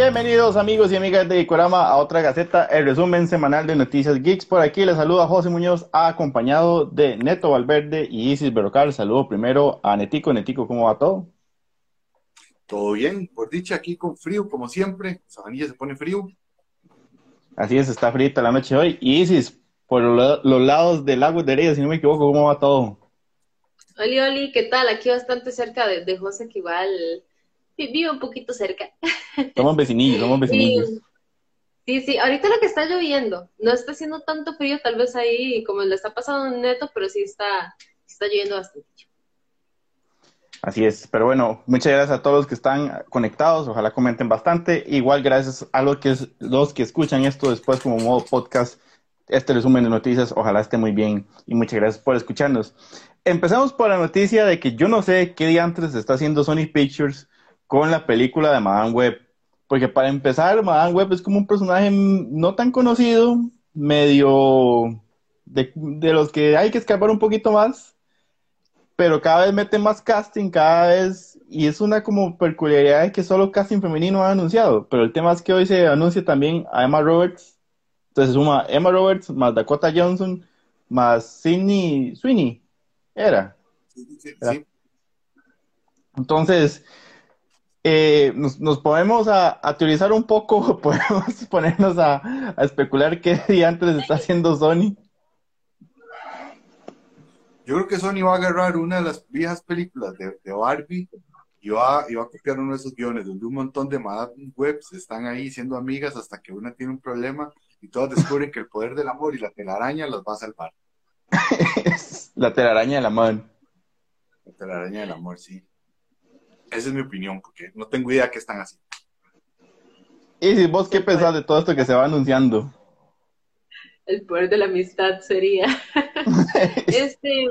Bienvenidos amigos y amigas de Icorama a otra Gaceta, el resumen semanal de Noticias Geeks. Por aquí les saluda José Muñoz, acompañado de Neto Valverde y Isis Berrocal. Saludo primero a Netico. Netico, ¿cómo va todo? Todo bien, por dicha aquí con frío, como siempre. Sabanilla se pone frío. Así es, está frita la noche hoy. Y Isis, por los lados del lago de Heredia, si no me equivoco, ¿cómo va todo? Oli, Oli, ¿qué tal? Aquí bastante cerca de, de José, que igual vive un poquito cerca. Somos vecinillos, somos vecinillos. Sí, sí, ahorita lo que está lloviendo, no está haciendo tanto frío, tal vez ahí como le está pasando neto, pero sí está, está lloviendo bastante. Así es, pero bueno, muchas gracias a todos los que están conectados, ojalá comenten bastante. Igual gracias a los que, los que escuchan esto después como modo podcast, este resumen de noticias, ojalá esté muy bien y muchas gracias por escucharnos. Empezamos por la noticia de que yo no sé qué día antes está haciendo Sony Pictures con la película de Madame Web. Porque para empezar, Madame Web es como un personaje no tan conocido, medio de, los que hay que escapar un poquito más, pero cada vez mete más casting, cada vez, y es una como peculiaridad de que solo casting femenino ha anunciado, pero el tema es que hoy se anuncia también a Emma Roberts, entonces suma Emma Roberts más Dakota Johnson más Sidney Sweeney, era. Sí, Entonces, eh, nos, nos, podemos a, teorizar un poco, podemos ponernos a, especular qué antes está haciendo Sony. Yo creo que Sony va a agarrar una de las viejas películas de, Barbie y va, y va, a copiar uno de esos guiones donde un montón de Madame Webs están ahí siendo amigas hasta que una tiene un problema y todas descubren que el poder del amor y la telaraña las va a salvar. la telaraña del amor. La telaraña del amor, sí. Esa es mi opinión, porque no tengo idea qué están haciendo. ¿Y si vos qué pensás de todo esto que se va anunciando? El poder de la amistad sería. este.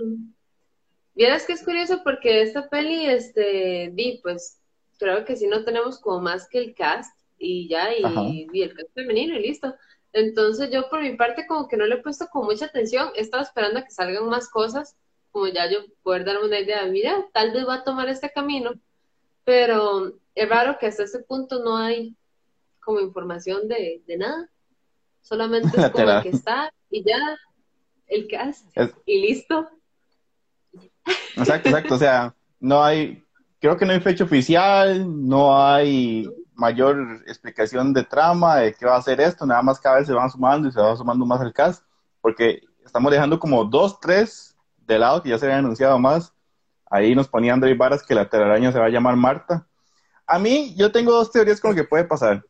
Vieras que es curioso porque esta peli, este, di, pues, creo que si no tenemos como más que el cast y ya, y, y, el cast femenino y listo. Entonces yo por mi parte como que no le he puesto con mucha atención, he estado esperando a que salgan más cosas, como ya yo poder darme una idea, mira, tal vez va a tomar este camino, pero es raro que hasta ese punto no hay como información de, nada. Solamente es como que está y ya el cast y listo. Exacto, exacto. O sea, no hay, creo que no hay fecha oficial, no hay mayor explicación de trama de qué va a hacer esto, nada más cada vez se van sumando y se va sumando más el cast, porque estamos dejando como dos, tres de lado que ya se habían anunciado más, Ahí nos ponía André Varas que la telaraña se va a llamar Marta. A mí, yo tengo dos teorías con lo que puede pasar.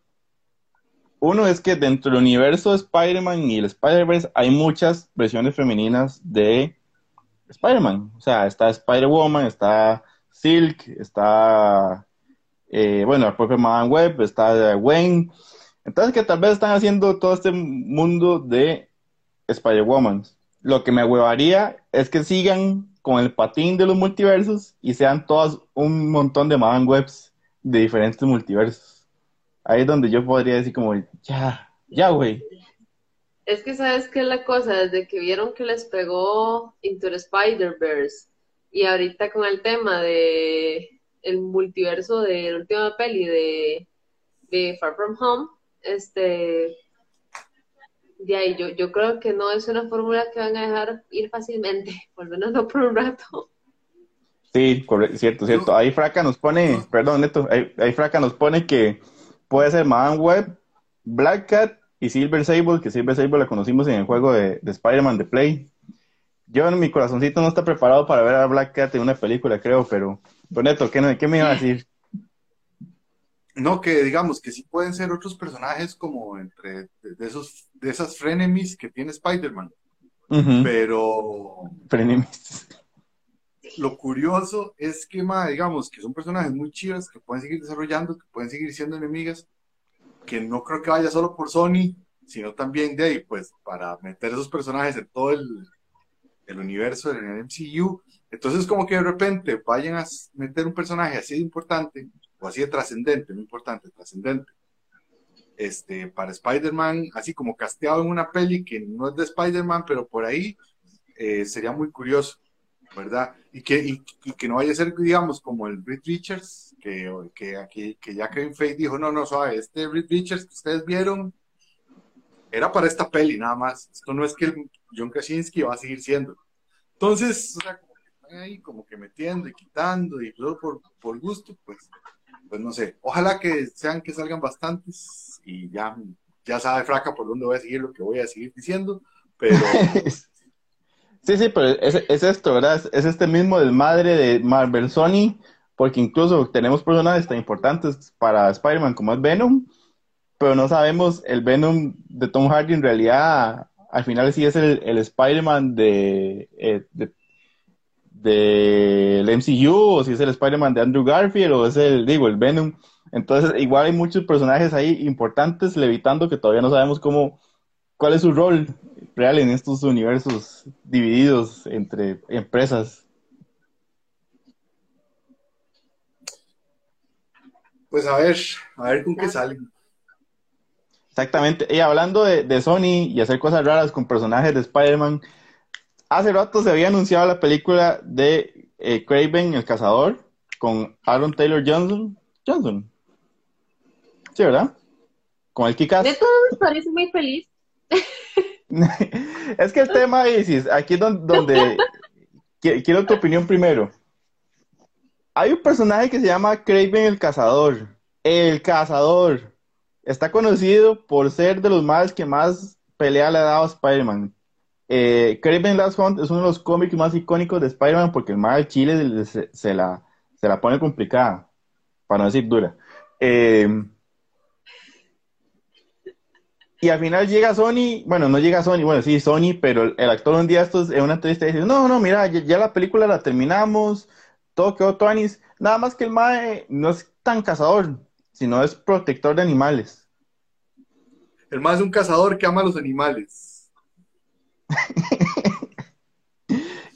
Uno es que dentro del universo de Spider-Man y el Spider-Verse hay muchas versiones femeninas de Spider-Man. O sea, está Spider-Woman, está Silk, está, eh, bueno, la propia Madame Web, está Wayne. Entonces, que tal vez están haciendo todo este mundo de Spider-Woman. Lo que me huevaría es que sigan con el patín de los multiversos y sean todas un montón de man webs de diferentes multiversos. Ahí es donde yo podría decir como, ya, ya, güey. Es que sabes qué es la cosa, desde que vieron que les pegó Into the Spider-Verse y ahorita con el tema de el multiverso de la última peli de, de Far From Home, este de ahí yo, yo creo que no es una fórmula que van a dejar ir fácilmente, por lo menos no por un rato. Sí, correcto, cierto, cierto. Ahí Fraca nos pone, perdón, Neto, ahí, ahí, Fraca nos pone que puede ser Madame Web, Black Cat y Silver Sable, que Silver Sable la conocimos en el juego de, de Spider-Man de Play. Yo en mi corazoncito no está preparado para ver a Black Cat en una película, creo, pero, pero Neto, ¿qué, qué me iba a decir? No, que digamos que sí pueden ser otros personajes como entre de, esos de esas frenemies que tiene Spider-Man. Pero frenemies. Lo curioso es que, ma, digamos, que son personajes muy chivas que pueden seguir desarrollando, que pueden seguir siendo enemigas, que no creo que vaya solo por Sony, sino también de ahí, pues, para meter esos personajes en todo el, el universo del MCU. Entonces, como que de repente vayan a meter un personaje así de importante o así de trascendente, no importante, trascendente, este, para Spider-Man, así como casteado en una peli que no es de Spider-Man, pero por ahí eh, sería muy curioso. ¿verdad? Y que, y, que no vaya a ser, digamos, como el Reed Richards, que, que, aquí, que ya Kevin Feige dijo, no, no, suave, este Reed Richards que ustedes vieron era para esta peli nada más. Esto no es que el John Krasinski va a seguir siendo. Entonces, o ahí como que metiendo y quitando y todo por, por gusto, pues, pues no sé. Ojalá que sean que salgan bastantes y ya, ya sabe Fraca por dónde voy a seguir lo que voy a seguir diciendo, pero... Sí, sí, pero es, es esto, ¿verdad? Es, este mismo desmadre de Marvel Sony, porque incluso tenemos personajes tan importantes para Spider-Man como es Venom, pero no sabemos el Venom de Tom Hardy en realidad, al final sí es el, el Spider-Man de, eh, de, del MCU, o si es el Spider-Man de Andrew Garfield, o es el, digo, el Venom. Entonces, igual hay muchos personajes ahí importantes levitando que todavía no sabemos cómo, cuál es su rol real en estos universos divididos entre empresas. Pues a ver, a ver con qué salen. Exactamente. Y hablando de, Sony y hacer cosas raras con personajes de Spider-Man, hace rato se había anunciado la película de eh, Craven el Cazador con Aaron Taylor Johnson. Johnson. Sí, ¿verdad? Con el Kikas. De todos me parece muy feliz. es que el tema, Isis, aquí es donde, quiero tu opinión primero. Hay un personaje que se llama Craven el Cazador. El Cazador. Está conocido por ser de los más que más pelea le ha dado a Spider-Man. Eh, Craven Last Hunt es uno de los cómics más icónicos de Spider-Man porque el mal Chile se, la, se la pone complicada, para no decir dura. Eh, y al final llega Sony, bueno, no llega Sony, bueno, sí, Sony, pero el actor un día estos en una entrevista dice, no, no, mira, ya, la película la terminamos, todo quedó Tonis, nada más que el Mae no es tan cazador, sino es protector de animales. El Mae es un cazador que ama a los animales.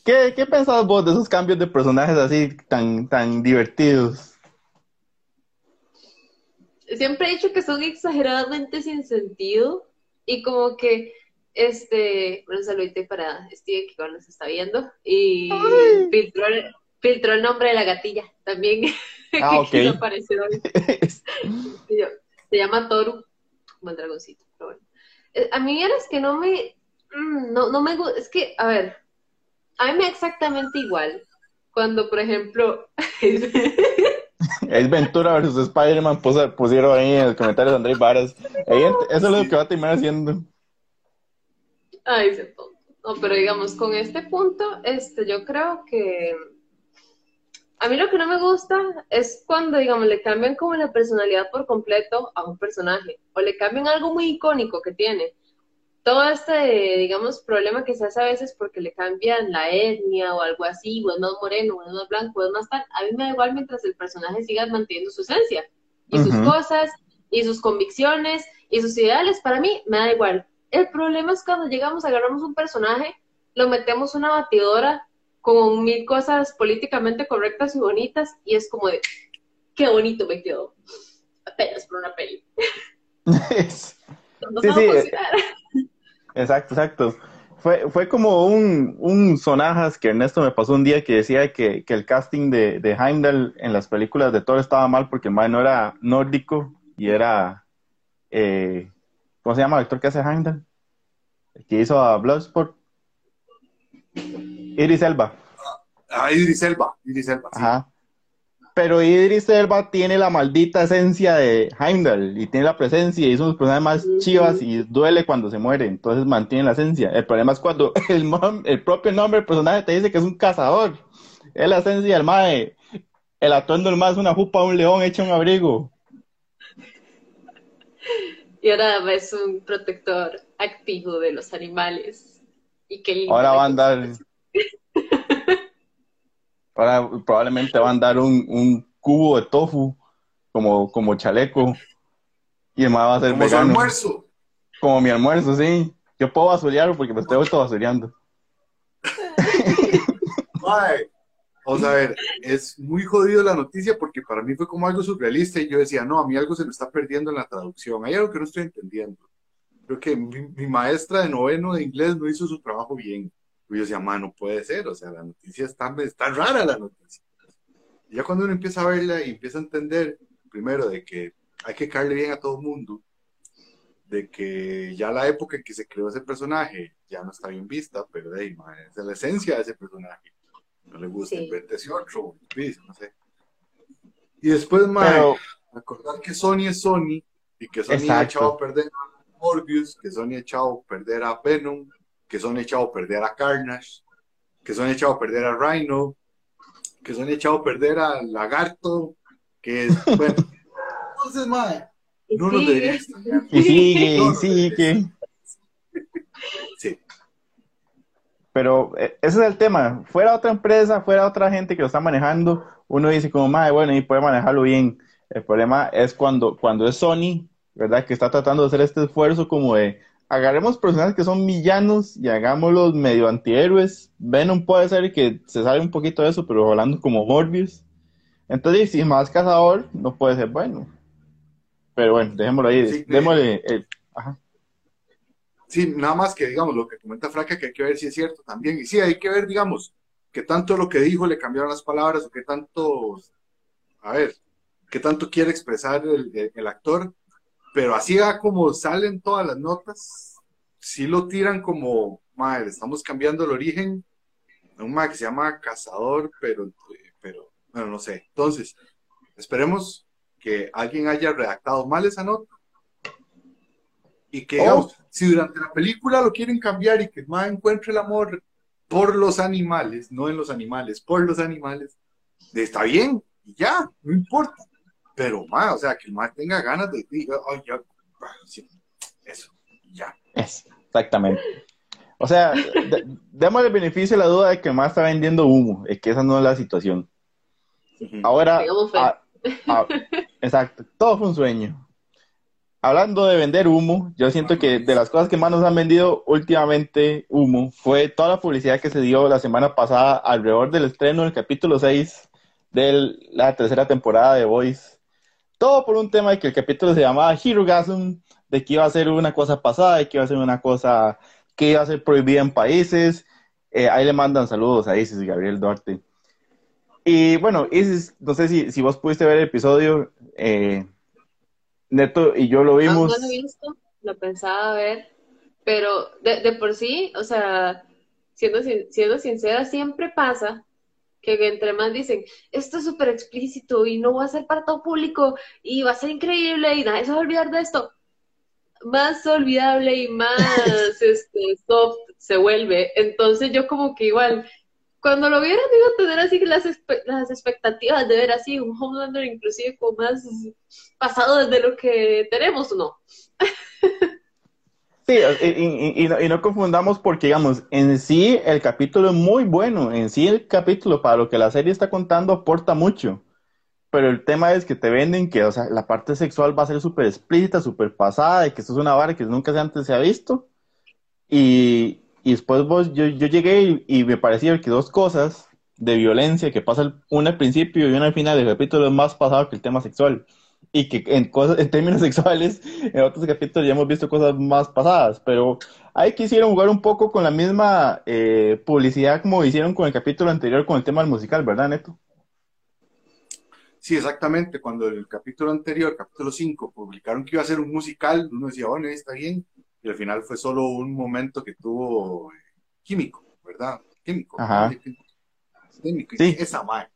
¿Qué, ¿Qué pensás vos de esos cambios de personajes así tan, tan divertidos? siempre he dicho que son exageradamente sin sentido y como que, este, bueno, saludito para Steve que nos está viendo y filtró, filtró, el nombre de la gatilla también. Ah, ok. Se llama Toru, como el dragoncito, pero bueno. Eh, a mí es que no me, mm, no, no me gusta, es que, a ver, a mí me exactamente igual cuando, por ejemplo, Es Ventura versus Spider-Man, pusieron ahí en los comentarios de Andrés Varas. eso es lo que va a terminar haciendo. Ay, se No, pero digamos, con este punto, este, yo creo que a mí lo que no me gusta es cuando, digamos, le cambian como la personalidad por completo a un personaje, o le cambian algo muy icónico que tiene todo este, digamos, problema que se hace a veces porque le cambian la etnia o algo así, o es más moreno, o es más blanco, o es más tal, a mí me da igual mientras el personaje siga manteniendo su esencia y sus cosas y sus convicciones y sus ideales, para mí me da igual. El problema es cuando llegamos, agarramos un personaje, lo metemos una batidora con mil cosas políticamente correctas y bonitas y es como de, qué bonito me quedó. Apenas por una peli. sí, sí. Exacto, exacto. Fue, fue como un, un sonajas que Ernesto me pasó un día que decía que, que el casting de, de, Heimdall en las películas de Thor estaba mal porque el no era nórdico y era. Eh, ¿Cómo se llama el actor que hace Heimdall? El que hizo a Bloodsport. Iris Elba. Ah, Iris Elba. Iris Elba. Ajá pero Idris Elba tiene la maldita esencia de Heimdall y tiene la presencia y son los personajes más chivas y duele cuando se muere, entonces mantiene la esencia. El problema es cuando el, el propio nombre del personaje te dice que es un cazador. Es la esencia del mae. El atuendo del mae es una jupa de un león hecho un abrigo. Y ahora es un protector activo de los animales. Y que ahora va a andar Ahora probablemente van a dar un, un cubo de tofu como, como chaleco. Y además va a ser como vegano. almuerzo. Como mi almuerzo, sí. Yo puedo basurearlo porque me estoy autobasureando. Vamos a ver, es muy jodido la noticia porque para mí fue como algo surrealista y yo decía, no, a mí algo se me está perdiendo en la traducción. Hay algo que no estoy entendiendo. Creo que mi, mi maestra de noveno de inglés no hizo su trabajo bien Y yo decía, ma, no puede ser, o sea, la noticia está, está rara la noticia. Y ya cuando uno empieza a verla y empieza a entender, primero, de que hay que caerle bien a todo el mundo, de que ya la época en que se creó ese personaje ya no está bien vista, pero de ahí, es la esencia de ese personaje. No le gusta, sí. ese otro, no sé. Y después, más acordar que Sony es Sony y que Sony ha echado a perder a Morbius, que Sony ha echado a perder a Venom, que Sony ha echado a perder a Carnage, que Sony ha echado a perder a Rhino, que Sony ha echado a perder a Lagarto, que es, bueno, entonces, mae, no nos debería Y sigue, y sigue. Sí. Pero eh, ese es el tema. Fuera otra empresa, fuera otra gente que lo está manejando, uno dice como, madre, bueno, y puede manejarlo bien. El problema es cuando, cuando es Sony, ¿verdad? Que está tratando de hacer este esfuerzo como de agarremos personajes que son villanos y hagámoslos medio antihéroes. Venom puede ser que se sale un poquito de eso, pero hablando como Morbius. Entonces, si más cazador, no puede ser bueno. Pero bueno, dejémoslo ahí. Sí, démosle. ajá. Sí, nada más que, digamos, lo que comenta Fraca, que hay que ver si es cierto también. Y sí, hay que ver, digamos, que tanto lo que dijo le cambiaron las palabras o qué tanto. A ver, qué tanto quiere expresar el, actor, pero así va como salen todas las notas, sí lo tiran como, madre, estamos cambiando el origen, un que se llama Cazador, pero, pero, bueno, no sé. Entonces, esperemos que alguien haya redactado mal esa nota y que, digamos, oh. si durante la película lo quieren cambiar y que el encuentre el amor por los animales, no en los animales, por los animales, está bien, y ya, no importa pero más, o sea, que el más tenga ganas de decir, ay, ya, eso, ya. exactamente. O sea, demos el beneficio de la duda de que el más está vendiendo humo, es que esa no es la situación. Ahora, exacto, todo fue un sueño. Hablando de vender humo, yo siento que de las cosas que más nos han vendido últimamente humo fue toda la publicidad que se dio la semana pasada alrededor del estreno del capítulo 6 de la tercera temporada de Voice todo por un tema de que el capítulo se llamaba Hirogasm, de que iba a ser una cosa pasada, de que iba a ser una cosa que iba a ser prohibida en países. Eh, ahí le mandan saludos a Isis y Gabriel Duarte. Y bueno, Isis, no sé si, si vos pudiste ver el episodio, eh, Neto y yo lo vimos. No, lo he visto, lo pensaba ver, pero de, de por sí, o sea, siendo, siendo sincera, siempre pasa que entre más dicen, esto es súper explícito y no va a ser para todo público y va a ser increíble y nadie se va a olvidar de esto, más olvidable y más este, soft se vuelve. Entonces yo como que igual, cuando lo vieron iba a tener así las, las expectativas de ver así un Homelander inclusive como más pasado desde lo que tenemos, ¿no? Sí, y, no, confundamos porque, digamos, en sí el capítulo es muy bueno, en sí el capítulo para lo que la serie está contando aporta mucho, pero el tema es que te venden que, o sea, la parte sexual va a ser súper explícita, súper pasada, y que esto es una vara que nunca antes se ha visto, y, después vos, yo, yo llegué y, me parecía que dos cosas de violencia que pasa una al principio y una al final del capítulo es más pasado que el tema sexual y que en, cosas, en términos sexuales, en otros capítulos ya hemos visto cosas más pasadas, pero ahí quisieron jugar un poco con la misma eh, publicidad como hicieron con el capítulo anterior con el tema del musical, ¿verdad, Neto? Sí, exactamente. Cuando el capítulo anterior, capítulo 5, publicaron que iba a ser un musical, uno decía, bueno, está bien, y al final fue solo un momento que tuvo eh, químico, ¿verdad? Químico. Ajá. Químico. Sí. Esa madre.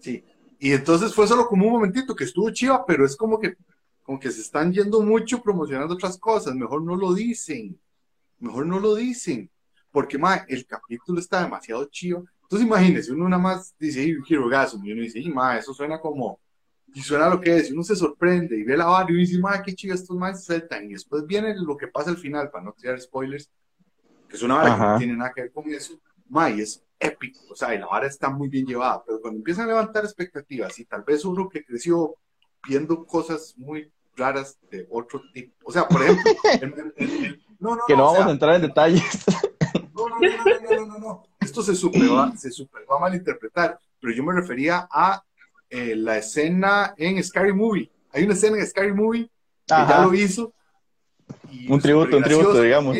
Sí. Y entonces fue solo como un momentito que estuvo chiva, pero es como que, como que se están yendo mucho promocionando otras cosas. Mejor no lo dicen. Mejor no lo dicen. Porque, ma, el capítulo está demasiado chivo. Entonces, imagínense, uno nada más dice, Hero Gasm, y uno dice, ma, eso suena como, y suena lo que es, y uno se sorprende y ve la barra y dice, ma, qué chido estos más saltan. Y después viene lo que pasa al final, para no tirar spoilers, que es una vara que no tiene nada que ver con eso. Ma, y es épico, o sea, y la vara está muy bien llevada, pero cuando empiezan a levantar expectativas y tal vez uno que creció viendo cosas muy raras de otro tipo, o sea, por ejemplo, no, no, que no, vamos a entrar en detalles. No, no, no, no, no, no, esto se super, va, se super va a malinterpretar, pero yo me refería a eh, la escena en Scary Movie. Hay una escena en Scary Movie que ya lo hizo. un tributo, un tributo, digamos.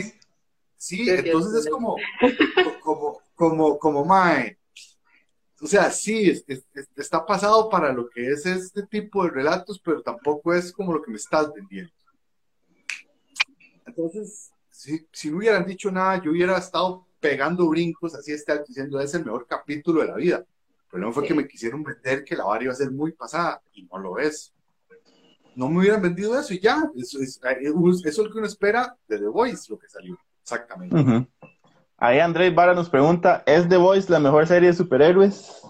sí, entonces es como, como, como, como, mae. O sea, sí, está pasado para lo que es este tipo de relatos, pero tampoco es como lo que me estás vendiendo. Entonces, si, si no hubieran dicho nada, yo hubiera estado pegando brincos, así está diciendo, es el mejor capítulo de la vida. Pero no fue que me quisieron vender que la vara iba a ser muy pasada, y no lo es. No me hubieran vendido eso y ya, eso es, eso es lo que uno espera de The Voice, lo que salió, exactamente. Ahí Andrés Vara nos pregunta, ¿es The Voice la mejor serie de superhéroes?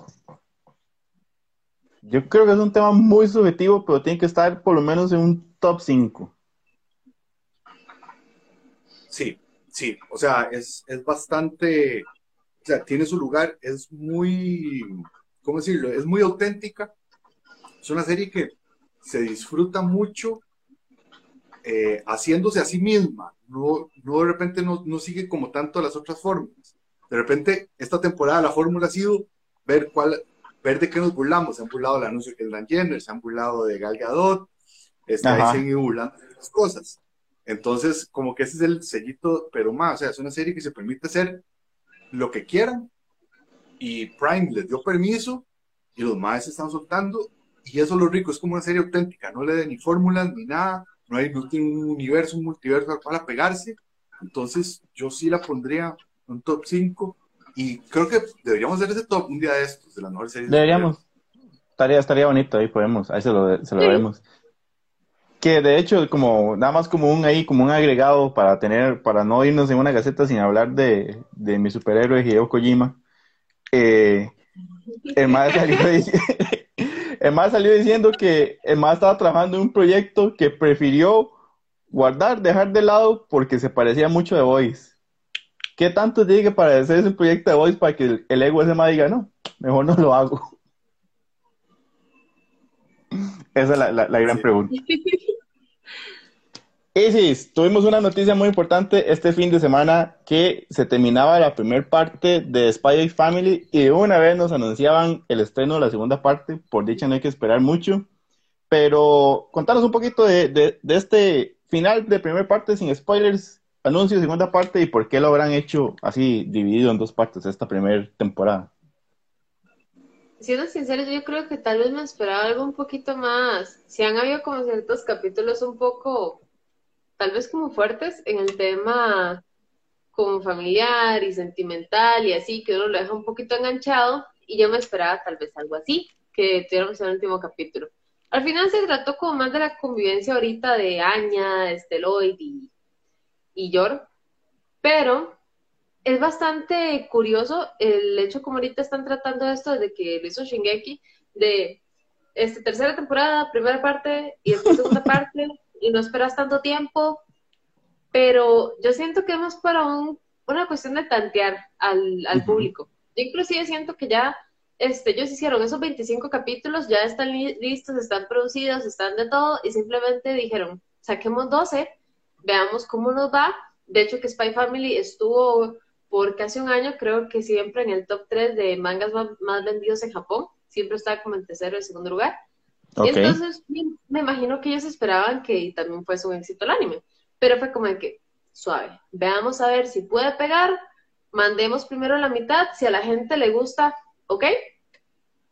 Yo creo que es un tema muy subjetivo, pero tiene que estar por lo menos en un top 5. Sí, sí, o sea, es, es bastante, o sea, tiene su lugar, es muy, ¿cómo decirlo? Es muy auténtica. Es una serie que se disfruta mucho eh, haciéndose a sí misma. No, no de repente no, no, sigue como tanto las otras fórmulas. De repente, esta temporada la fórmula ha sido ver cuál, ver de qué nos burlamos. Se han burlado del anuncio que Dan Jenner, se han burlado de Gal Gadot, está ahí burlando de las cosas. Entonces, como que ese es el sellito, pero más, o sea, es una serie que se permite hacer lo que quieran y Prime les dio permiso y los más se están soltando y eso es lo rico, es como una serie auténtica, no le da ni fórmulas ni nada, no, hay, no tiene un universo, un multiverso al cual pegarse, entonces yo sí la pondría en un top 5 y creo que deberíamos hacer ese top un día de estos, de las mejores series. Deberíamos, estaría, estaría bonito, ahí podemos, ahí se lo, se lo veremos que de hecho como nada más como un ahí como un agregado para tener para no irnos en una gaceta sin hablar de, de mi superhéroe Hideo Kojima eh, el más salió, el salió diciendo que el más estaba trabajando en un proyecto que prefirió guardar dejar de lado porque se parecía mucho de Voice. ¿qué tanto tiene que parecer ese proyecto de Voice para que el, ego ese más diga no mejor no lo hago esa es la, la, gran pregunta. Isis, tuvimos una noticia muy importante este fin de semana que se terminaba la primera parte de Spy X Family y de una vez nos anunciaban el estreno de la segunda parte. Por dicha no hay que esperar mucho. Pero contanos un poquito de, de, este final de primera parte sin spoilers, anuncio de segunda parte y por qué lo habrán hecho así dividido en dos partes esta primera temporada siendo sinceros, yo creo que tal vez me esperaba algo un poquito más. Si han habido como ciertos capítulos un poco, tal vez como fuertes en el tema como familiar y sentimental y así, que uno lo deja un poquito enganchado, y yo me esperaba tal vez algo así, que tuviéramos en el último capítulo. Al final se trató como más de la convivencia ahorita de Anya, Esteloid y, y Yor, pero es bastante curioso el hecho como ahorita están tratando esto desde que lo hizo Shingeki, de este, tercera temporada, primera parte y después segunda parte, y no esperas tanto tiempo, pero yo siento que es para un, una cuestión de tantear al, al público. Yo inclusive siento que ya este, ellos hicieron esos 25 capítulos, ya están listos, están producidos, están de todo, y simplemente dijeron, saquemos 12, veamos cómo nos va. De hecho, que Spy Family estuvo por casi un año, creo que siempre en el top 3 de mangas más, vendidos en Japón, siempre estaba como en tercero y segundo lugar. Y entonces me, imagino que ellos esperaban que también fuese un éxito el anime, pero fue como de que, suave, veamos a ver si puede pegar, mandemos primero la mitad, si a la gente le gusta, ok,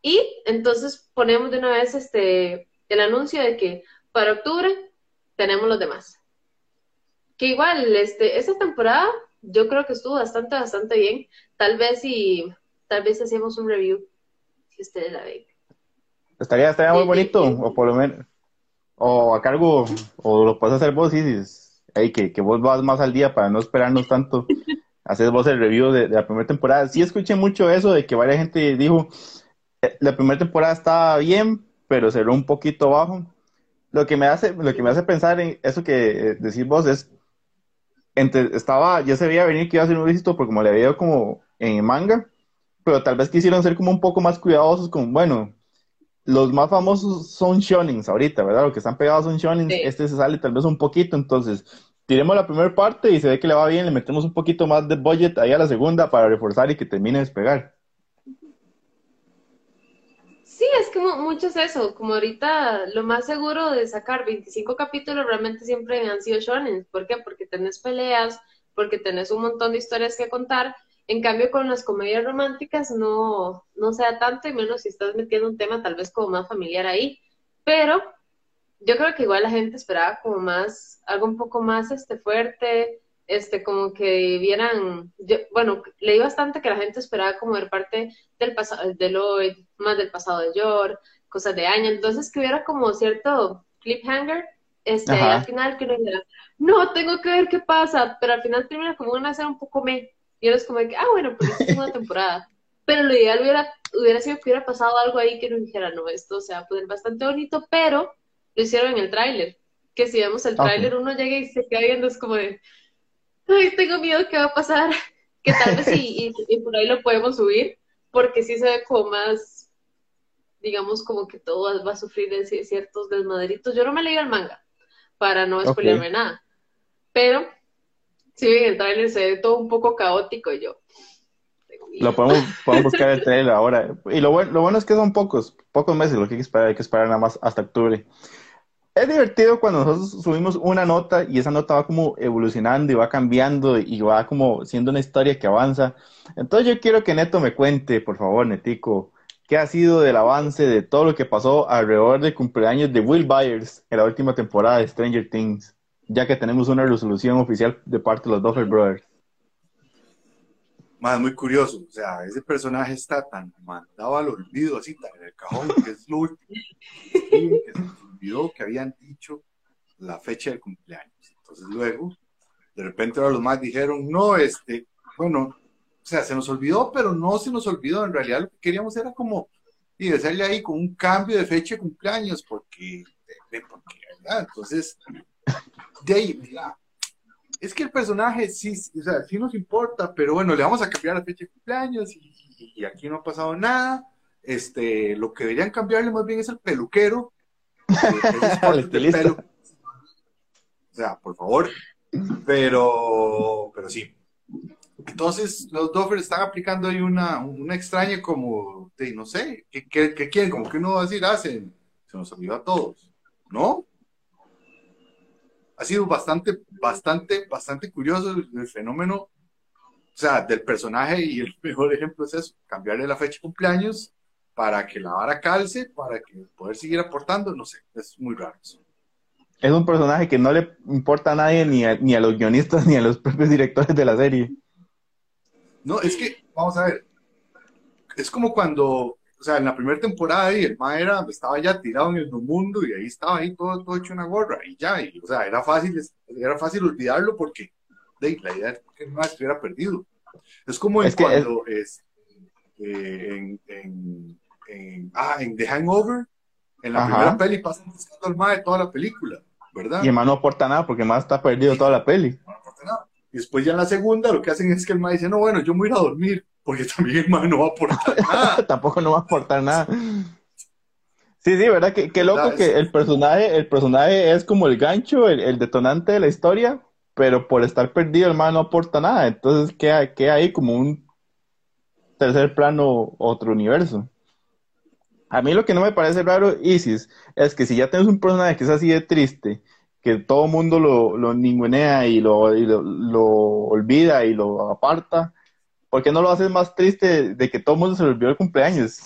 y entonces ponemos de una vez este, el anuncio de que para octubre tenemos los demás. Que igual, este, esta temporada yo creo que estuvo bastante, bastante bien. Tal vez si, tal vez hacemos un review, si ustedes la ven. Estaría, estaría muy bonito, o por lo menos, o a cargo, o lo puedes hacer vos, y hey, que, que vos vas más al día para no esperarnos tanto. Haces vos el review de, la primera temporada. Sí escuché mucho eso de que varias gente dijo, eh, la primera temporada estaba bien, pero cerró un poquito bajo. Lo que me hace, lo que me hace pensar en eso que eh, decís vos es estaba, ya se veía venir que iba a ser un éxito porque como le había como en manga, pero tal vez quisieron ser como un poco más cuidadosos con, bueno, los más famosos son shonings ahorita, ¿verdad? Los que están pegados son shonings, este se sale tal vez un poquito, entonces tiremos la primera parte y se ve que le va bien, le metemos un poquito más de budget ahí a la segunda para reforzar y que termine de despegar. Sí, es que mucho es eso, como ahorita lo más seguro de sacar 25 capítulos realmente siempre han sido shonen. ¿Por qué? Porque tenés peleas, porque tenés un montón de historias que contar. En cambio, con las comedias románticas no, no sea tanto, y menos si estás metiendo un tema tal vez como más familiar ahí. Pero yo creo que igual la gente esperaba como más, algo un poco más este, fuerte, este, como que vieran, bueno, leí bastante que la gente esperaba como ver parte del pasado de Lloyd, más del pasado de George, cosas de año, entonces que hubiera como cierto cliffhanger, este, al final que dijera, no, tengo que ver qué pasa, pero al final termina como una escena un poco me, y eres como que, ah, bueno, pues es una temporada, pero lo ideal hubiera, hubiera sido que hubiera pasado algo ahí que nos dijera, no, esto se va a poner bastante bonito, pero lo hicieron en el tráiler, que si vemos el tráiler uno llega y se queda viendo, es como de, ay, tengo miedo que va a pasar, que tal vez y, y, por ahí lo podemos subir, porque sí se ve como más, digamos, como que todo va a sufrir de ciertos desmadritos. Yo no me leí el manga para no spoilerme nada, pero sí, el trailer se ve todo un poco caótico yo... Lo podemos, podemos buscar el trailer ahora. Y lo bueno, lo bueno es que son pocos, pocos meses lo que hay que esperar, hay que esperar nada más hasta octubre es divertido cuando nosotros subimos una nota y esa nota va como evolucionando y va cambiando y va como siendo una historia que avanza. Entonces yo quiero que Neto me cuente, por favor, Netico, qué ha sido del avance de todo lo que pasó alrededor del cumpleaños de Will Byers en la última temporada de Stranger Things, ya que tenemos una resolución oficial de parte de los Duffer Brothers. Más muy curioso, o sea, ese personaje está tan mandado al olvido, así, tan en el cajón, que es lo último olvidó que habían dicho la fecha del cumpleaños. Entonces luego, de repente ahora los más dijeron, no, este, bueno, o sea, se nos olvidó, pero no se nos olvidó. En realidad lo que queríamos era como, y hacerle ahí con un cambio de fecha de cumpleaños, porque, porque ¿verdad? Entonces, de ahí, mira, es que el personaje sí, o sea, sí nos importa, pero bueno, le vamos a cambiar la fecha de cumpleaños y, y aquí no ha pasado nada. Este, lo que deberían cambiarle más bien es el peluquero, o sea, por favor. Pero, pero sí. Entonces, los Doffers están aplicando ahí una, una extraña como, de, no sé, ¿qué, quieren? Como que uno va a decir, hacen, ah, se nos olvidó a todos, ¿no? Ha sido bastante, bastante, bastante curioso el, fenómeno, o sea, del personaje y el mejor ejemplo es eso, cambiarle la fecha de cumpleaños para que la vara calce, para que poder seguir aportando, no sé, es muy raro eso. Es un personaje que no le importa a nadie, ni a, ni a los guionistas, ni a los propios directores de la serie. No, es que, vamos a ver, es como cuando, o sea, en la primera temporada y el ma era, estaba ya tirado en el mundo y ahí estaba ahí todo, todo hecho una gorra y ya, y, o sea, era fácil, era fácil olvidarlo porque de, la idea es que no estuviera perdido. Es como en cuando es, eh, en en, ah, en The Hangover, en la primera peli pasan buscando al mae toda la película, ¿verdad? Y el mae no aporta nada porque el mae está perdido toda la peli. No aporta nada. Y después ya en la segunda lo que hacen es que el mae dice, no, bueno, yo me voy a ir a dormir, porque también el mae no va a aportar nada. Tampoco no va a aportar nada. Sí, sí, ¿verdad? Qué, qué loco que el personaje, el personaje es como el gancho, el, el, detonante de la historia, pero por estar perdido el mae no aporta nada. Entonces queda, queda ahí como un tercer plano, otro universo. A mí lo que no me parece raro, Isis, es que si ya tienes un personaje que es así de triste, que todo el mundo lo, lo ningunea y, lo, lo, olvida y lo aparta, ¿por qué no lo haces más triste de que todo mundo se le el cumpleaños?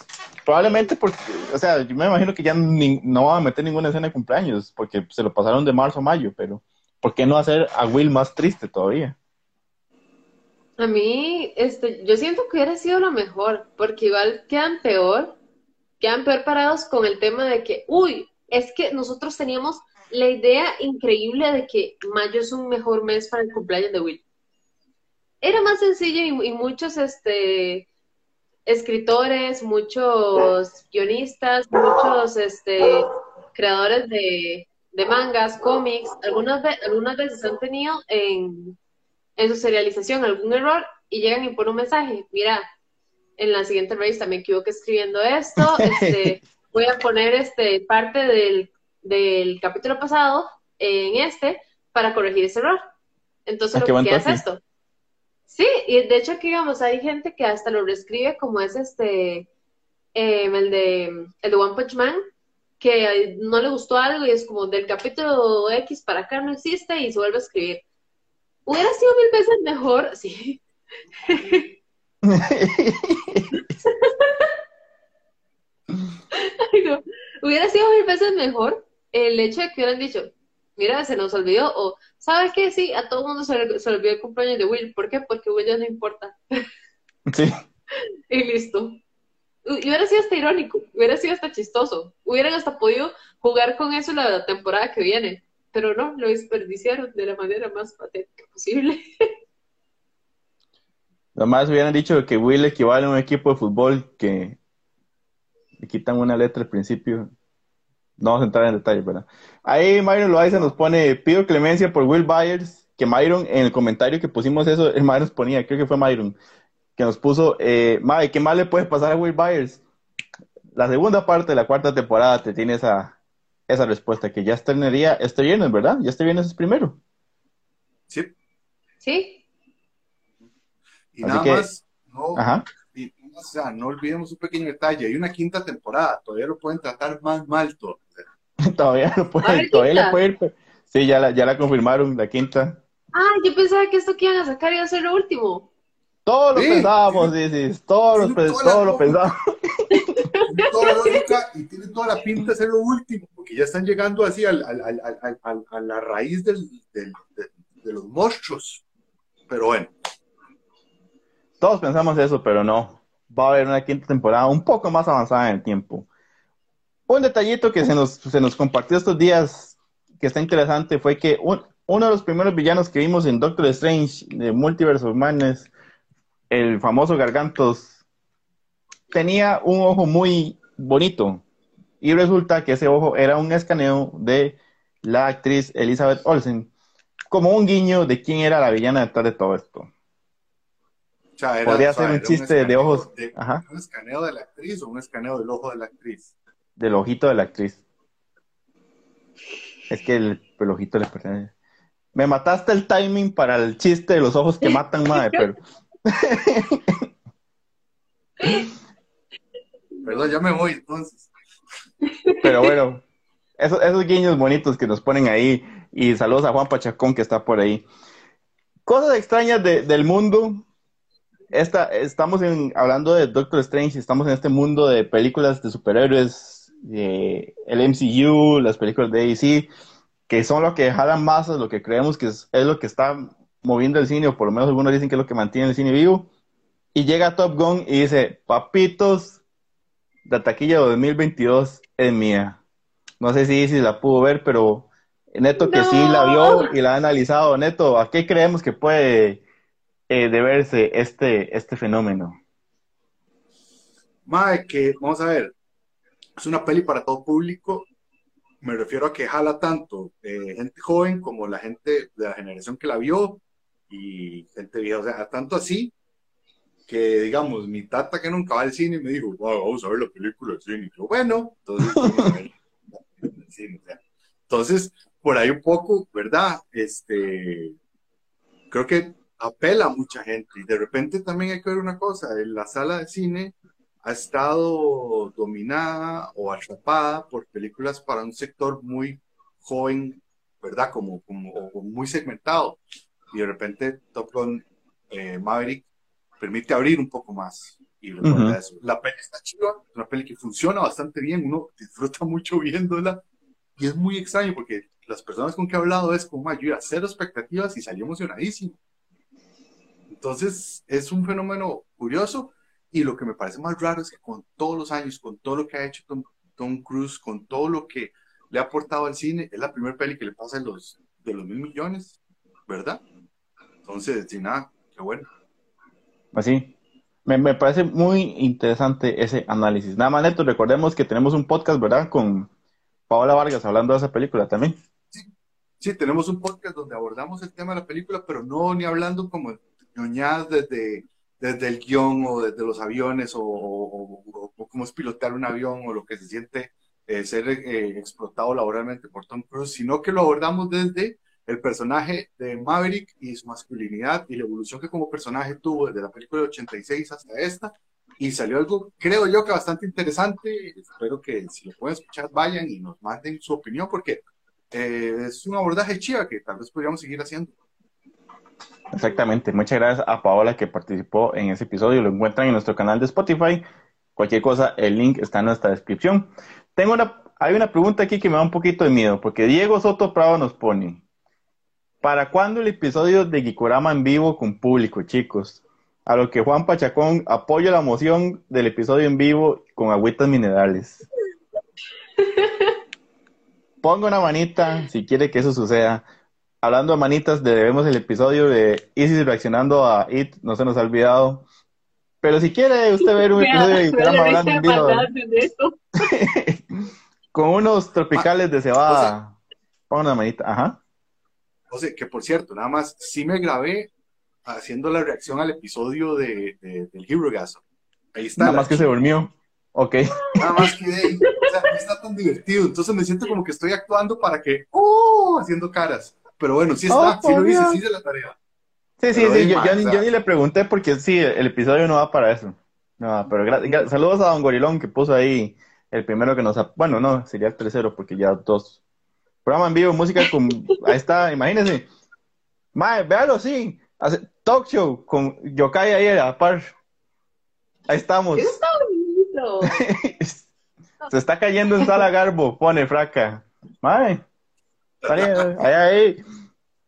Probablemente porque, o sea, yo me imagino que ya no van a meter ninguna escena de cumpleaños, porque se lo pasaron de marzo a mayo, pero ¿por qué no hacer a Will más triste todavía? A mí, este, yo siento que hubiera sido lo mejor, porque igual quedan peor quedan peor parados con el tema de que, uy, es que nosotros teníamos la idea increíble de que mayo es un mejor mes para el cumpleaños de Will. Era más sencillo y, muchos este, escritores, muchos guionistas, muchos este, creadores de, mangas, cómics, algunas, algunas veces han tenido en, en su serialización algún error y llegan y ponen un mensaje, mira, en la siguiente revista me equivoqué escribiendo esto, este, voy a poner este, parte del, del, capítulo pasado en este para corregir ese error. Entonces ah, lo que es esto. Sí, y de hecho aquí, digamos, hay gente que hasta lo reescribe como es este, em, el, de, el de One Punch Man, que no le gustó algo y es como del capítulo X para acá no existe y se vuelve a escribir. Hubiera sido mil veces mejor, sí. Hubiera sido mil veces mejor el hecho de que hubieran dicho, mira, se nos olvidó, o ¿sabes qué? Sí, a todo el mundo se le, olvidó el cumpleaños de Will. ¿Por qué? Porque Will ya no importa. Sí. y listo. Y hubiera sido hasta irónico, hubiera sido hasta chistoso. Hubieran hasta podido jugar con eso la temporada que viene. Pero no, lo desperdiciaron de la manera más patética posible. Nomás hubieran dicho que Will equivale a un equipo de fútbol que le quitan una letra al principio. No vamos a entrar en detalle, ¿verdad? Ahí Myron Loaiza nos pone, pido clemencia por Will Byers, que Myron, en el comentario que pusimos eso, el Myron nos ponía, creo que fue Myron, que nos puso, eh, Mae, ¿qué más le puede pasar a Will Byers? La segunda parte de la cuarta temporada te tiene esa, esa respuesta, que ya estrenaría este viernes, ¿verdad? Ya este viernes es primero. Sí. Sí. Y nada más, no, Ajá. o sea, no olvidemos un pequeño detalle, hay una quinta temporada, todavía lo pueden tratar más mal todo. todavía lo pueden, todavía le pueden Sí, ya la, ya la confirmaron, la quinta. Ah, yo pensaba que esto que iban a sacar iba a ser lo último. Todos lo pensábamos, dices, todos, lo, todos lo pensábamos. Tiene toda la lógica y tiene toda la pinta de ser lo último, porque ya están llegando así al, al, al, a la raíz del, del, de, los monstruos. Pero bueno. Todos pensamos eso, pero no. Va a haber una quinta temporada un poco más avanzada en el tiempo. Un detallito que se nos, se nos compartió estos días que está interesante fue que uno de los primeros villanos que vimos en Doctor Strange de Multiverse of Madness el famoso Gargantos, tenía un ojo muy bonito. Y resulta que ese ojo era un escaneo de la actriz Elizabeth Olsen, como un guiño de quién era la villana detrás de todo esto. Podría ser un chiste de ojos. ¿Un escaneo de la actriz o un escaneo del ojo de la actriz? Del ojito de la actriz. Es que el, el ojito le pertenece. Me mataste el timing para el chiste de los ojos que matan, madre, pero. Perdón, ya me voy entonces. Pero bueno, esos, esos guiños bonitos que nos ponen ahí. Y saludos a Juan Pachacón que está por ahí. Cosas extrañas del mundo. Esta, estamos hablando de Doctor Strange, estamos en este mundo de películas de superhéroes, el MCU, las películas de AC, que son lo que jalan más, lo que creemos que es, es lo que está moviendo el cine, o por lo menos algunos dicen que es lo que mantiene el cine vivo. Y llega Top Gun y dice, papitos, la taquilla de 2022 es mía. No sé si, si la pudo ver, pero Neto que sí la vio y la ha analizado. Neto, ¿a qué creemos que puede eh, deberse este, este fenómeno? Mae, que vamos a ver, es una peli para todo público. Me refiero a que jala tanto eh, gente joven como la gente de la generación que la vio y gente vieja, o sea, tanto así que, digamos, mi tata que nunca va al cine me dijo, vamos a ver la película del cine. Y yo, bueno, entonces, entonces, por ahí un poco, ¿verdad? Este, creo que apela a mucha gente y de repente también hay que ver una cosa, en la sala de cine ha estado dominada o atrapada por películas para un sector muy joven, ¿verdad? Como, como muy segmentado y de repente Top Gun eh, Maverick permite abrir un poco más. Y eso. La peli está chiva, es una peli que funciona bastante bien, uno disfruta mucho viéndola y es muy extraño porque las personas con que he hablado es como, yo iba a cero expectativas y salí emocionadísimo. Entonces es un fenómeno curioso y lo que me parece más raro es que con todos los años, con todo lo que ha hecho Tom, Tom Cruise, con todo lo que le ha aportado al cine, es la primera peli que le pasa de los, de los mil millones, ¿verdad? Entonces, sin nada, qué bueno. Así. Me, me, parece muy interesante ese análisis. Nada más, Neto, recordemos que tenemos un podcast, ¿verdad? Con Paola Vargas hablando de esa película también. Sí, sí tenemos un podcast donde abordamos el tema de la película, pero no ni hablando como ñoñadas desde, desde el guion o desde los aviones o, o, cómo es pilotear un avión o lo que se siente eh, ser eh, explotado laboralmente por Tom Cruise, sino que lo abordamos desde el personaje de Maverick y su masculinidad y la evolución que como personaje tuvo desde la película de 86 hasta esta. Y salió algo, creo yo, que bastante interesante. Espero que si lo pueden escuchar, vayan y nos manden su opinión, porque eh, es un abordaje chiva que tal vez podríamos seguir haciendo. Exactamente. Muchas gracias a Paola que participó en ese episodio. Lo encuentran en nuestro canal de Spotify. Cualquier cosa, el link está en nuestra descripción. Tengo una, hay una pregunta aquí que me da un poquito de miedo, porque Diego Soto Prado nos pone, ¿para cuándo el episodio de Gikorama en vivo con público, chicos? A lo que Juan Pachacón apoya la moción del episodio en vivo con agüitas minerales. Ponga una manita si quiere que eso suceda. Hablando de manitas, debemos el episodio de Isis reaccionando a It, no se nos ha olvidado. Pero si quiere usted ver un episodio de Gikorama hablando en vivo. con unos tropicales de cebada. Ponga una manita, ajá. O sea, que por cierto, nada más, sí me grabé haciendo la reacción al episodio de, del Hero Gas. Ahí está. Nada más que se durmió. Ok. Nada más que de O sea, no está tan divertido. Entonces me siento como que estoy actuando para que, ¡oh! haciendo caras. Pero bueno, sí está, sí lo hice, sí hice la tarea. Sí, sí, sí. Yo, yo, ni le pregunté porque sí, el episodio no va para eso. No, pero saludos a Don Gorilón que puso ahí el primero que nos... Bueno, no, sería el tercero porque ya dos. Programa en vivo, música con... Ahí está, imagínense. Mae, véalo, sí. Hace, talk show con Yokai ahí a par. Ahí estamos. está bonito. Se está cayendo en sala Garbo, pone fraca. Mae. Ahí, ahí,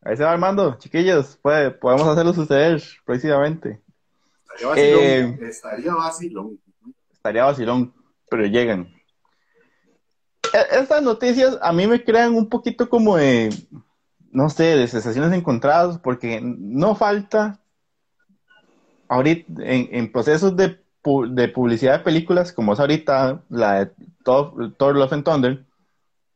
ahí. se va armando, chiquillos. Puede, podemos hacerlo suceder próximamente. Estaría vacilón. Eh, estaría vacilón. Estaría vacilón, pero llegan. E, estas noticias a mí me crean un poquito como de no sé, de sensaciones encontradas, porque no falta ahorita en, procesos de, publicidad de películas, como es ahorita la de Thor, Love and Thunder,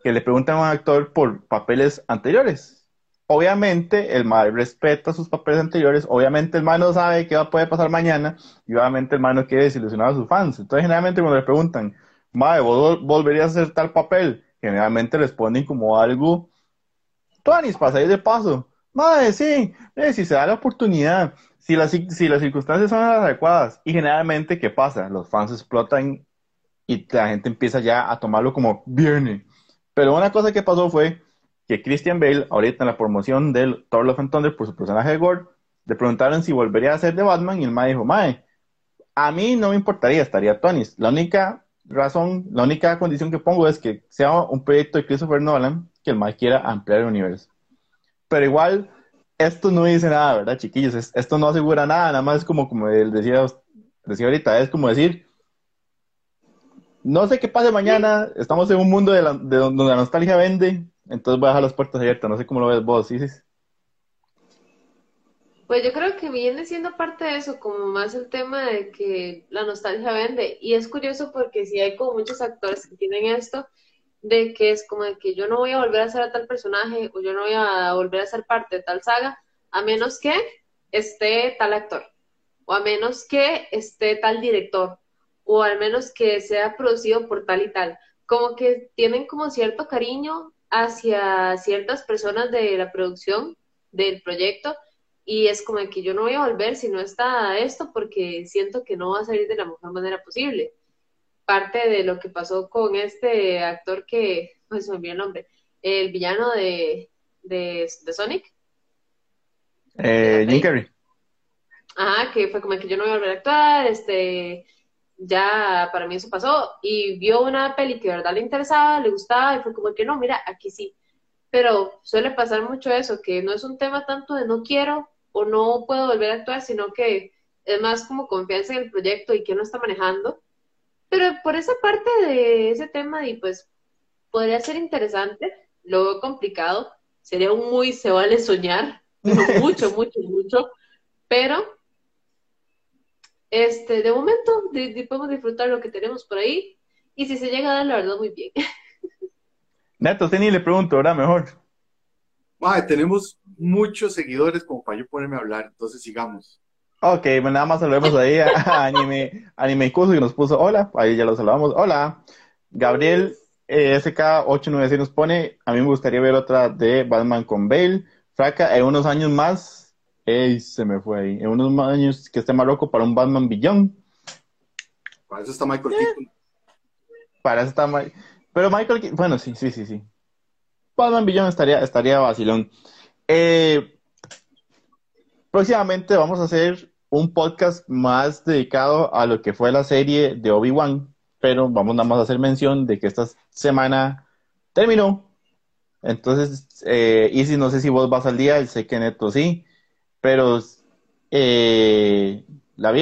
que le preguntan a un actor por papeles anteriores. Obviamente el mal respeta sus papeles anteriores, obviamente el mal no sabe qué va a poder pasar mañana y obviamente el mal no quiere desilusionar a sus fans. Entonces generalmente cuando le preguntan, Mae, ¿vos volverías a hacer tal papel? Generalmente responden como algo Tuanis, para de paso. Madre, sí, eh, si se da la oportunidad, si las, si las circunstancias son las adecuadas, y generalmente, ¿qué pasa? Los fans explotan y la gente empieza ya a tomarlo como viene. Pero una cosa que pasó fue que Christian Bale, ahorita en la promoción del Thor Love and Thunder por su personaje de Gore, le preguntaron si volvería a ser de Batman y el mae dijo, mae, a mí no me importaría, estaría Tony. La única razón, la única condición que pongo es que sea un proyecto de Christopher Nolan que el mal quiera ampliar el universo. Pero igual, esto no dice nada, ¿verdad, chiquillos? esto no asegura nada, nada más es como, como decía, decía ahorita, es como decir, no sé qué pase mañana, estamos en un mundo de, donde la nostalgia vende, entonces voy a dejar las puertas abiertas, no sé cómo lo ves vos, Isis. Pues yo creo que viene siendo parte de eso, como más el tema de que la nostalgia vende. Y es curioso porque si hay como muchos actores que tienen esto, de que es como de que yo no voy a volver a ser a tal personaje o yo no voy a volver a ser parte de tal saga a menos que esté tal actor o a menos que esté tal director o al menos que sea producido por tal y tal. Como que tienen como cierto cariño hacia ciertas personas de la producción del proyecto y es como que yo no voy a volver si no está esto porque siento que no va a salir de la mejor manera posible parte de lo que pasó con este actor que, pues me olvidó el nombre, el villano de, de, Sonic. Eh, Jim Carrey. Ajá, que fue como que yo no voy a volver a actuar, este, ya para mí eso pasó, y vio una peli que de verdad le interesaba, le gustaba, y fue como que no, mira, aquí sí. Pero suele pasar mucho eso, que no es un tema tanto de no quiero o no puedo volver a actuar, sino que es más como confianza en el proyecto y que uno está manejando pero por esa parte de ese tema, y pues podría ser interesante, lo veo complicado, sería un muy se vale soñar, mucho, mucho, mucho, pero este, de momento podemos disfrutar lo que tenemos por ahí, y si se llega a dar, la verdad, muy bien. Neto, ni le pregunto, ahora mejor. tenemos muchos seguidores como para yo ponerme a hablar, entonces sigamos. Ok, bueno, nada más saludemos ahí a Anime, Anime Curso que nos puso hola, ahí ya lo saludamos, hola. Gabriel eh, SK896 nos pone, a mí me gustaría ver otra de Batman con Bale, Fraca, en unos años más, ey, se me fue ahí, en unos años que esté más loco para un Batman Billón. Para eso está Michael Keaton. Para eso está Michael, pero Michael, bueno, sí, sí, sí, sí. Batman Billón estaría, estaría vacilón. Eh, próximamente vamos a hacer un podcast más dedicado a lo que fue la serie de Obi-Wan, pero vamos nada más a hacer mención de que esta semana terminó. Entonces, eh, y si no sé si vos vas al día, sé que Neto sí, pero eh, la vi,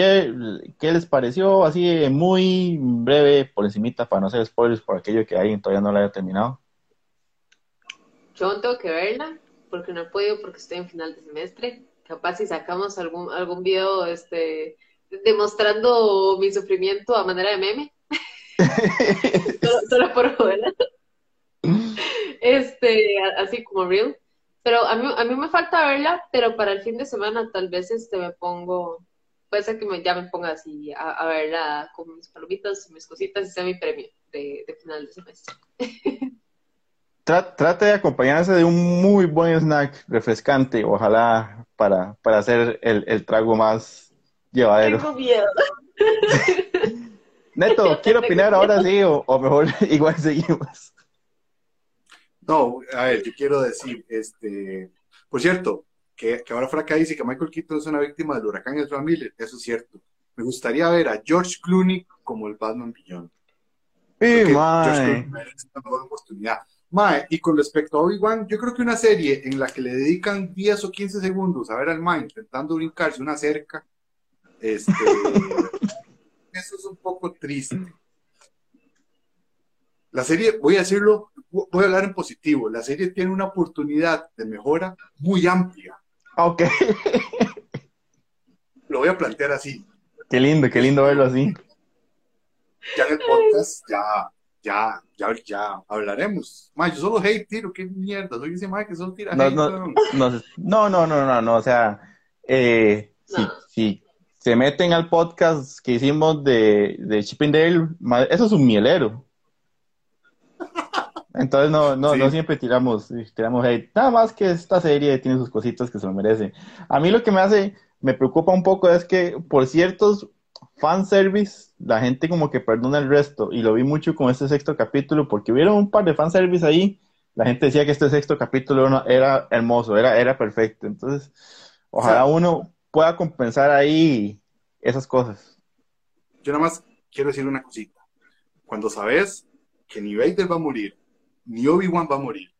¿qué les pareció? Así muy breve, por encimita, para no hacer spoilers por aquello que hay, todavía no la haya terminado. Yo tengo que verla, porque no he podido, porque estoy en final de semestre. Capaz si sacamos algún, algún video este, demostrando mi sufrimiento a manera de meme. solo, por joder. este, así como real. Pero a mí, a mí me falta verla, pero para el fin de semana tal vez este me pongo, puede ser que me, ya me ponga así a, verla con mis palomitas, mis cositas y sea mi premio de, final de semestre. Trate de acompañarse de un muy buen snack refrescante, ojalá para, para hacer el, el trago más llevadero. Tengo miedo. Neto, quiero opinar ahora sí, o, o mejor igual seguimos. No, a ver, yo quiero decir, este, por cierto, que, que ahora Fraca dice que Michael Keaton es una víctima del huracán Ezra Miller, eso es cierto. Me gustaría ver a George Clooney como el Batman Beyond. Sí, mae. una oportunidad. Mae, y con respecto a Obi-Wan, yo creo que una serie en la que le dedican 10 o 15 segundos a ver al Mae intentando brincarse una cerca, este, eso es un poco triste. La serie, voy a decirlo, voy a hablar en positivo, la serie tiene una oportunidad de mejora muy amplia. Ok. Lo voy a plantear así. Qué lindo, qué lindo verlo así. Ya en el podcast, ya, ya, ya, ya hablaremos. Ma, yo solo hate tiro, qué mierda, soy ese ma que solo tira no, hate. No, no, no, no, no, no, o sea, eh, si, si, se meten al podcast que hicimos de, de Chippendale, eso es un mielero. Entonces no, no, no siempre tiramos, tiramos hate. Nada más que esta serie tiene sus cositas que se lo merece. A mí lo que me hace, me preocupa un poco es que por ciertos fanservice, la gente como que perdona el resto. Y lo vi mucho con este sexto capítulo, porque hubieron un par de fanservice ahí. La gente decía que este sexto capítulo era hermoso, era, era perfecto. Entonces, ojalá uno pueda compensar ahí esas cosas. Yo nada más quiero decir una cosita. Cuando sabes que ni Vader va a morir, ni Obi-Wan va a morir.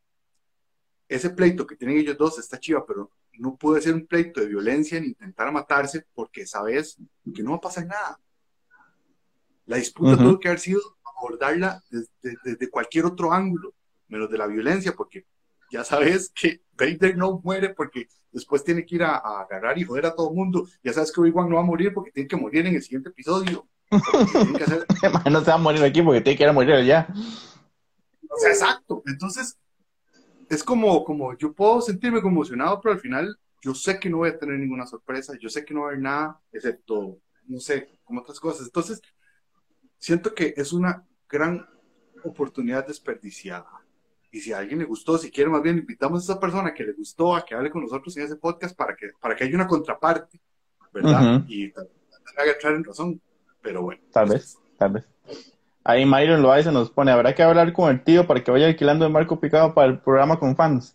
Ese pleito que tienen ellos dos está chiva, pero no puede ser un pleito de violencia ni intentar matarse porque sabes que no va a pasar nada. La disputa tuvo que haber sido abordarla desde, cualquier otro ángulo, menos de la violencia, porque ya sabes que Vader no muere porque después tiene que ir a, agarrar y joder a todo el mundo. Ya sabes que Obi-Wan no va a morir porque tiene que morir en el siguiente episodio. no se va a morir aquí porque tiene que ir a morir allá. O sea, exacto. Entonces, es como, como yo puedo sentirme conmocionado, pero al final yo sé que no voy a tener ninguna sorpresa, yo sé que no va a haber nada, excepto, no sé, como otras cosas. Entonces, siento que es una gran oportunidad desperdiciada. Y si a alguien le gustó, si quiere, más bien invitamos a esa persona que le gustó a que hable con nosotros en ese podcast para que, para que haya una contraparte, ¿verdad? Y tal vez haga entrar en razón, pero bueno. Tal vez, tal vez. Ahí Myron lo hace, nos pone, habrá que hablar con el tío para que vaya alquilando el marco picado para el programa con fans.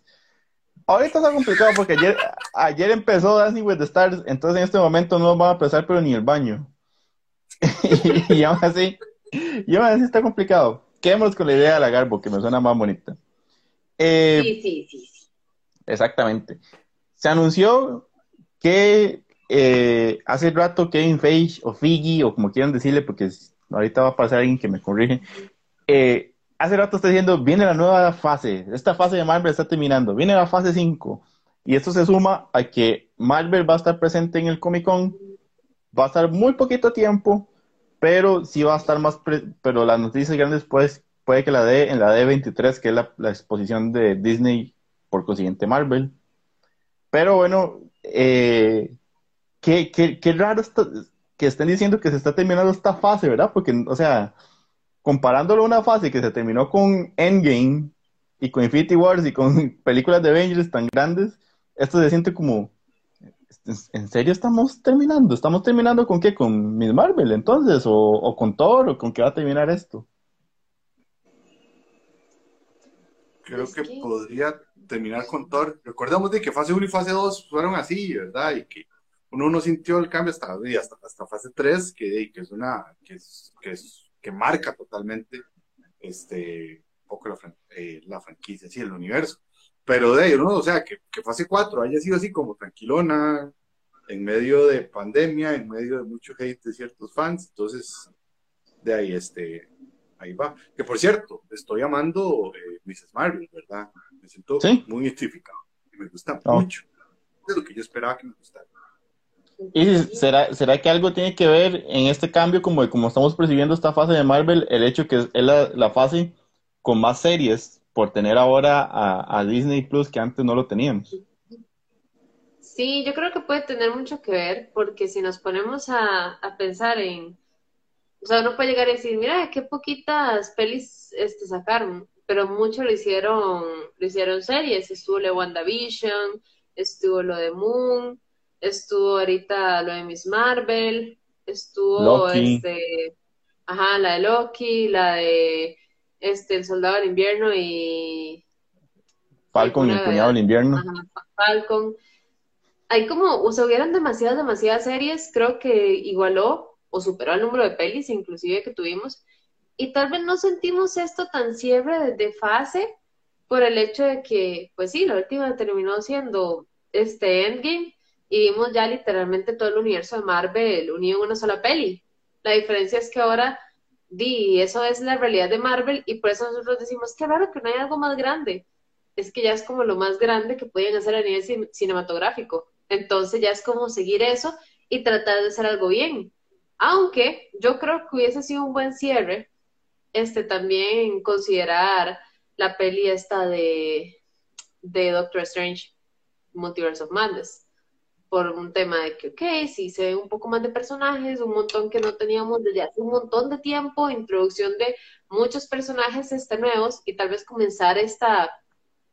Ahorita está complicado porque ayer, ayer empezó Dancing with the Stars, entonces en este momento no va a empezar pero ni el baño. y, aún así, y aún así está complicado. Quedémonos con la idea de la Garbo, que me suena más bonita. Eh, sí, sí, sí, Exactamente. Se anunció que eh, hace rato Kevin Feige o Figgy o como quieran decirle, porque ahorita va a pasar alguien que me corrige. Eh, hace rato está diciendo, viene la nueva fase, esta fase de Marvel está terminando, viene la fase 5. Y esto se suma a que Marvel va a estar presente en el Comic Con, va a estar muy poquito tiempo, pero sí va a estar más, pero las noticias grandes pues, puede que la dé en la D23, que es la, exposición de Disney, por consiguiente Marvel. Pero bueno, eh, qué, qué, qué raro está, que estén diciendo que se está terminando esta fase, ¿verdad? Porque, o sea, comparándolo a una fase que se terminó con Endgame y con Infinity Wars y con películas de Avengers tan grandes, esto se siente como, ¿en serio estamos terminando? ¿Estamos terminando con qué? ¿Con Miss Marvel entonces? ¿O, con Thor? ¿O con qué va a terminar esto? creo que, podría terminar con Thor. Recordemos de que fase 1 y fase 2 fueron así, ¿verdad? Y que uno no sintió el cambio hasta, hasta, hasta fase 3, que, que, es una, que, es, que, es, que marca totalmente este, un poco la, eh, la franquicia, sí, el universo. Pero de ahí, ¿no? O sea, que, que fase 4 haya sido así como tranquilona, en medio de pandemia, en medio de mucho hate de ciertos fans, entonces, de ahí, este, ahí va. Que por cierto, estoy amando eh, Mrs. Marvel, ¿verdad? Me siento muy identificado y me gusta oh. mucho. Es lo que yo esperaba que me gustara. ¿Y será, será que algo tiene que ver en este cambio, como, como estamos percibiendo esta fase de Marvel, el hecho que es la, fase con más series por tener ahora a, a, Disney Plus que antes no lo teníamos? Sí, yo creo que puede tener mucho que ver, porque si nos ponemos a, a pensar en, o sea, uno puede llegar y decir, mira, qué poquitas pelis este, sacaron, pero mucho lo hicieron, lo hicieron series, estuvo lo de WandaVision, estuvo lo de Moon, estuvo ahorita lo de Miss Marvel, estuvo este, ajá, la de Loki, la de este El Soldado del Invierno y Falcon y el Cuñado del Invierno. Ajá, Falcon. Hay como, o sea, hubieran demasiadas, demasiadas series, creo que igualó o superó el número de pelis inclusive que tuvimos. Y tal vez no sentimos esto tan cierre de fase por el hecho de que, pues sí, la última terminó siendo este Endgame y vimos ya literalmente todo el universo de Marvel unido en una sola peli. La diferencia es que ahora, di, eso es la realidad de Marvel y por eso nosotros decimos, qué raro que no hay algo más grande. Es que ya es como lo más grande que pueden hacer a nivel cinematográfico. Entonces ya es como seguir eso y tratar de hacer algo bien. Aunque yo creo que hubiese sido un buen cierre, este también considerar la peli esta de, de Doctor Strange, Multiverse of Madness por un tema de que, ok, sí se ve un poco más de personajes, un montón que no teníamos desde hace un montón de tiempo, introducción de muchos personajes este, nuevos y tal vez comenzar esta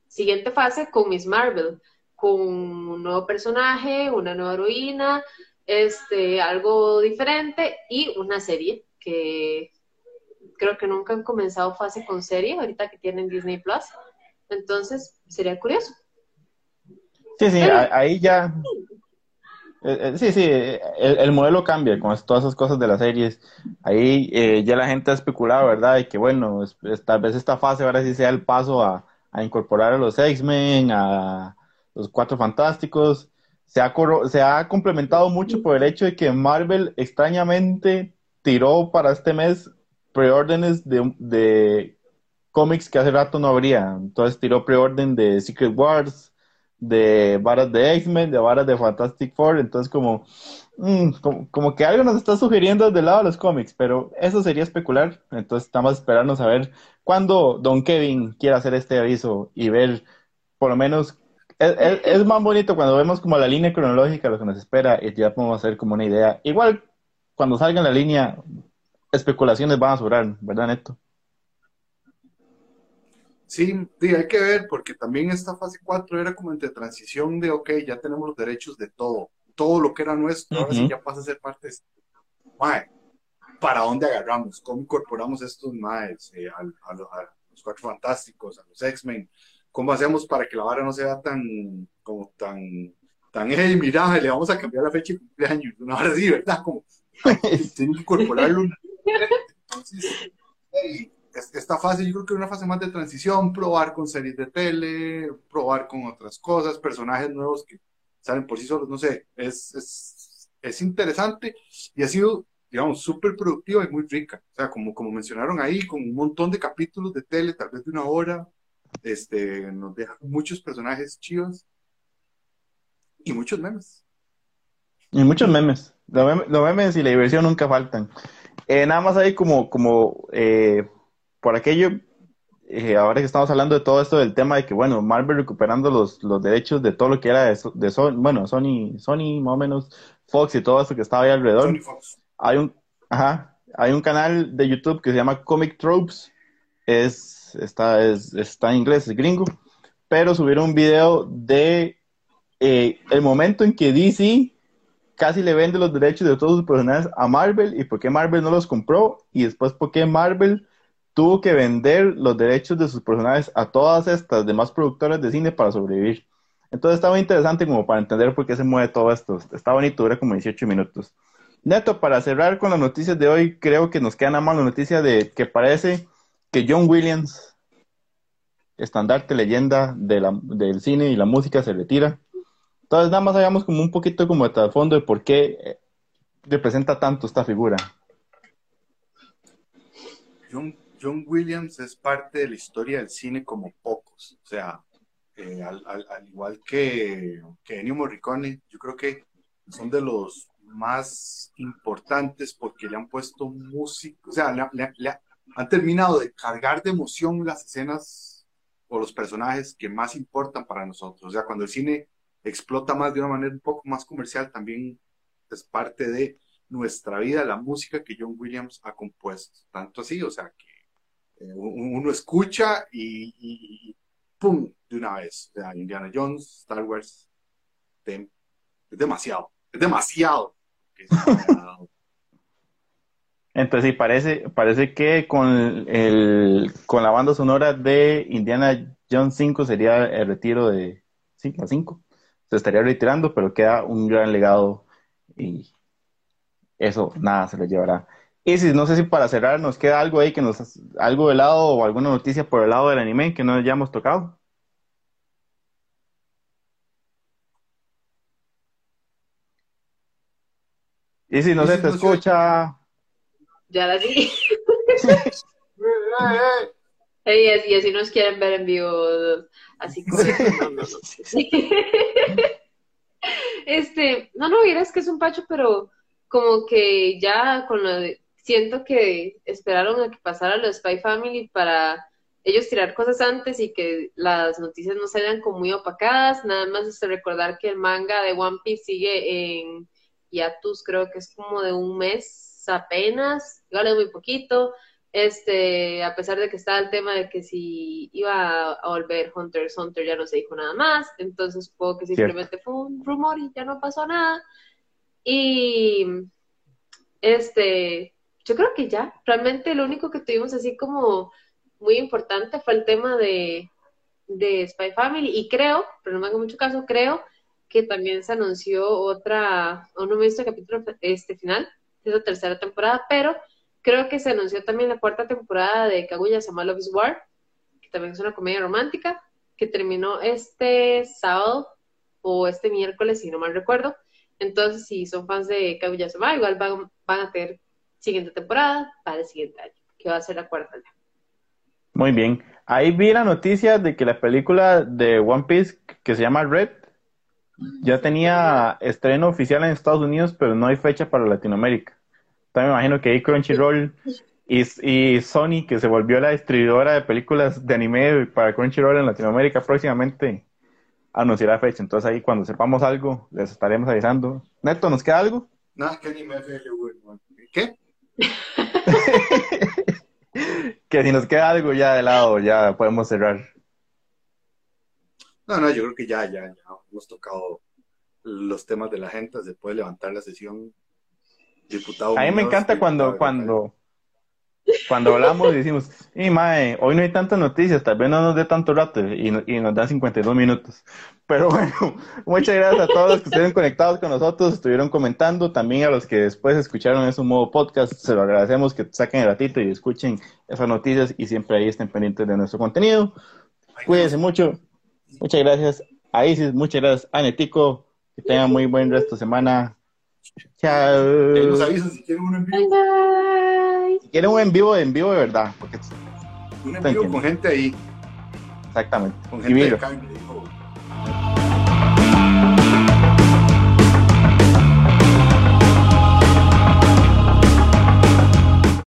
siguiente fase con Miss Marvel, con un nuevo personaje, una nueva heroína, este, algo diferente y una serie que creo que nunca han comenzado fase con serie, ahorita que tienen Disney Plus. Entonces, sería curioso. Sí, sí, ahí ya, eh, eh, sí, sí, el, modelo cambia con todas esas cosas de las series. Ahí eh, ya la gente ha especulado, ¿verdad? Y que bueno, tal vez esta fase ahora sí sea el paso a, incorporar a los X-Men, a los Cuatro Fantásticos. Se ha, se ha complementado mucho por el hecho de que Marvel extrañamente tiró para este mes preórdenes de, de cómics que hace rato no habría. Entonces tiró preorden de Secret Wars, de varas de X-Men, de varas de Fantastic Four, entonces como, mm, como, que algo nos está sugiriendo del lado de los cómics, pero eso sería especular, entonces estamos esperando a ver cuándo Don Kevin quiera hacer este aviso y ver por lo menos, es, más bonito cuando vemos como la línea cronológica, lo que nos espera, y ya podemos hacer como una idea. Igual, cuando salga en la línea, especulaciones van a sobrar, ¿verdad, Neto? Sí, hay que ver, porque también esta fase 4 era como entre transición de, ok, ya tenemos los derechos de todo, todo lo que era nuestro, ahora sí ya pasa a ser parte de ¿para dónde agarramos? ¿Cómo incorporamos estos maes eh, a, los, Cuatro Fantásticos, a los X-Men? ¿Cómo hacemos para que la vara no sea tan, como tan, tan, hey, mira, le vamos a cambiar la fecha de cumpleaños, una hora así, ¿verdad? Como, tienen que incorporarlo. Entonces, esta fase yo creo que es una fase más de transición, probar con series de tele, probar con otras cosas, personajes nuevos que salen por sí solos, no sé, es, es, es interesante y ha sido, digamos, súper productiva y muy rica. O sea, como, como mencionaron ahí, con un montón de capítulos de tele, tal vez de una hora, este, nos deja muchos personajes chivos y muchos memes. Y muchos memes. Los memes, y la diversión nunca faltan. Eh, nada más ahí como, como eh, por aquello, eh, ahora que estamos hablando de todo esto del tema de que, bueno, Marvel recuperando los, los derechos de todo lo que era de, de Sony, bueno, Sony, Sony más o menos, Fox y todo eso que estaba ahí alrededor. Hay un, ajá, hay un canal de YouTube que se llama Comic Tropes, es, está, es, está en inglés, es gringo, pero subieron un video de eh, el momento en que DC casi le vende los derechos de todos sus personajes a Marvel y por qué Marvel no los compró y después por qué Marvel tuvo que vender los derechos de sus personajes a todas estas demás productoras de cine para sobrevivir. Entonces muy interesante como para entender por qué se mueve todo esto. Está bonito, dura como 18 minutos. Neto, para cerrar con las noticias de hoy, creo que nos queda nada más la noticia de que parece que John Williams, estandarte leyenda del cine y la música, se retira. Entonces nada más hagamos como un poquito como de trasfondo de por qué eh, representa tanto esta figura. John, John Williams es parte de la historia del cine como pocos. O sea, eh, al, igual que, que Ennio Morricone, yo creo que son de los más importantes porque le han puesto música, o sea, le, han terminado de cargar de emoción las escenas o los personajes que más importan para nosotros. O sea, cuando el cine explota más de una manera un poco más comercial, también es parte de nuestra vida, la música que John Williams ha compuesto. Tanto así, o sea, que uno escucha y, ¡pum! de una vez. O sea, Indiana Jones, Star Wars, es demasiado, es demasiado. Entonces sí, parece, parece que con, el, con la banda sonora de Indiana Jones 5 sería el retiro de 5 a 5. Se estaría retirando, pero queda un gran legado y eso nada se lo llevará. Y si no sé si para cerrar nos queda algo ahí que nos algo de lado o alguna noticia por el lado del anime que no hayamos tocado. Y si no se te escucha. Ya la di. y así nos quieren ver en vivo. Así como. este, no, no, es que es un pacho, pero como que ya con lo de, siento que esperaron a que pasara lo de Spy Family para ellos tirar cosas antes y que las noticias no se como muy opacadas. Nada más es recordar que el manga de One Piece sigue en tus creo que es como de un mes apenas, igual es muy poquito. Este, a pesar de que estaba el tema de que si iba a volver Hunter x Hunter ya no se dijo nada más, entonces supongo que simplemente fue un rumor y ya no pasó nada. Y este, yo creo que ya, realmente lo único que tuvimos así como muy importante fue el tema de, de Spy Family y creo, pero no me hago mucho caso, creo que también se anunció otra, o no me visto el capítulo este final de la tercera temporada, pero creo que se anunció también la cuarta temporada de Kaguya Sama Love is War, que también es una comedia romántica, que terminó este sábado o este miércoles, si no mal recuerdo. Entonces, si son fans de Kaguya Sama, igual van, a tener siguiente temporada para el siguiente año, que va a ser la cuarta Muy bien. Ahí vi la noticia de que la película de One Piece, que se llama Red, ya tenía estreno oficial en Estados Unidos, pero no hay fecha para Latinoamérica. También me imagino que hay Crunchyroll y, y, Sony, que se volvió la distribuidora de películas de anime para Crunchyroll en Latinoamérica, próximamente anunciará fecha. Entonces ahí cuando sepamos algo, les estaremos avisando. Neto, ¿nos queda algo? No, que anime ¿Qué? que si nos queda algo ya de lado, ya podemos cerrar. No, no, yo creo que ya, ya, ya hemos tocado los temas de la gente, se puede levantar la sesión. Diputado. A mí me encanta cuando, cuando, cuando hablamos decimos, y mae, hoy no hay tantas noticias, tal vez no nos dé tanto rato y, y nos dan 52 minutos. Pero bueno, muchas gracias a todos los que estuvieron conectados con nosotros, estuvieron comentando, también a los que después escucharon en su modo podcast, se lo agradecemos que saquen el ratito y escuchen esas noticias y siempre ahí estén pendientes de nuestro contenido. Cuídense mucho. Muchas gracias a Isis, muchas gracias a Netico. Que tengan muy buen resto de semana. Chao. Nos avisan si quieren un en vivo. Si quieren un en vivo, en vivo de verdad. Porque un en vivo con gente ahí. Exactamente. Con gente de dijo.